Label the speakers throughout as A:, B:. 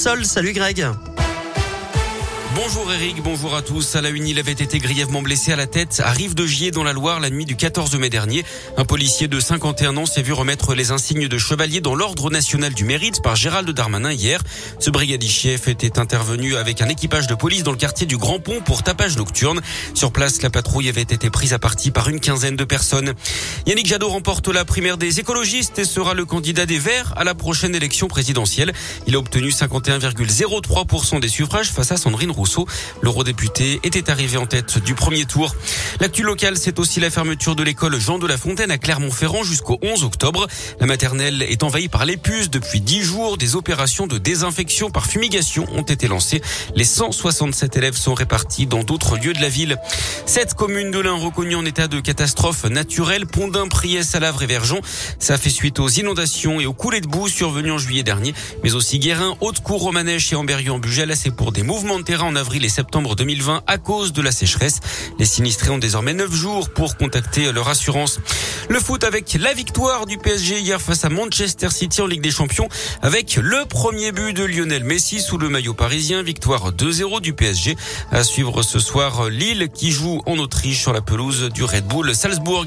A: Salut Greg.
B: Bonjour Eric, bonjour à tous. À la une, il avait été grièvement blessé à la tête à Rive de Gier dans la Loire la nuit du 14 mai dernier. Un policier de 51 ans s'est vu remettre les insignes de chevalier dans l'ordre national du mérite par Gérald Darmanin hier. Ce brigadier chef était intervenu avec un équipage de police dans le quartier du Grand Pont pour tapage nocturne. Sur place, la patrouille avait été prise à partie par une quinzaine de personnes. Yannick Jadot remporte la primaire des écologistes et sera le candidat des Verts à la prochaine élection présidentielle. Il a obtenu 51,03% des suffrages face à Sandrine Rousseau. L'eurodéputé était arrivé en tête du premier tour. L'actu local, c'est aussi la fermeture de l'école Jean de la Fontaine à Clermont-Ferrand jusqu'au 11 octobre. La maternelle est envahie par les puces depuis 10 jours. Des opérations de désinfection par fumigation ont été lancées. Les 167 élèves sont répartis dans d'autres lieux de la ville. Cette commune de l'Ain reconnue en état de catastrophe naturelle, Pondin, Priès, Salavre et Verjon. Ça fait suite aux inondations et aux coulées de boue survenues en juillet dernier, mais aussi Guérin, Haute-Cour, Romanèche et Amberieu-en-Bugel. C'est pour des mouvements de terrain en avril et septembre 2020 à cause de la sécheresse. Les sinistrés ont désormais 9 jours pour contacter leur assurance. Le foot avec la victoire du PSG hier face à Manchester City en Ligue des Champions avec le premier but de Lionel Messi sous le maillot parisien. Victoire 2-0 du PSG. À suivre ce soir Lille qui joue en Autriche sur la pelouse du Red Bull Salzbourg.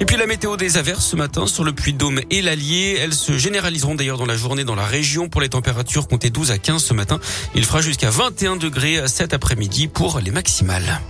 B: Et puis la météo des averses ce matin sur le Puy-de-Dôme et l'Allier. Elles se généraliseront d'ailleurs dans la journée dans la région pour les températures comptées 12 à 15 ce matin. Il fera jusqu'à 21 degrés cet après-midi pour les maximales.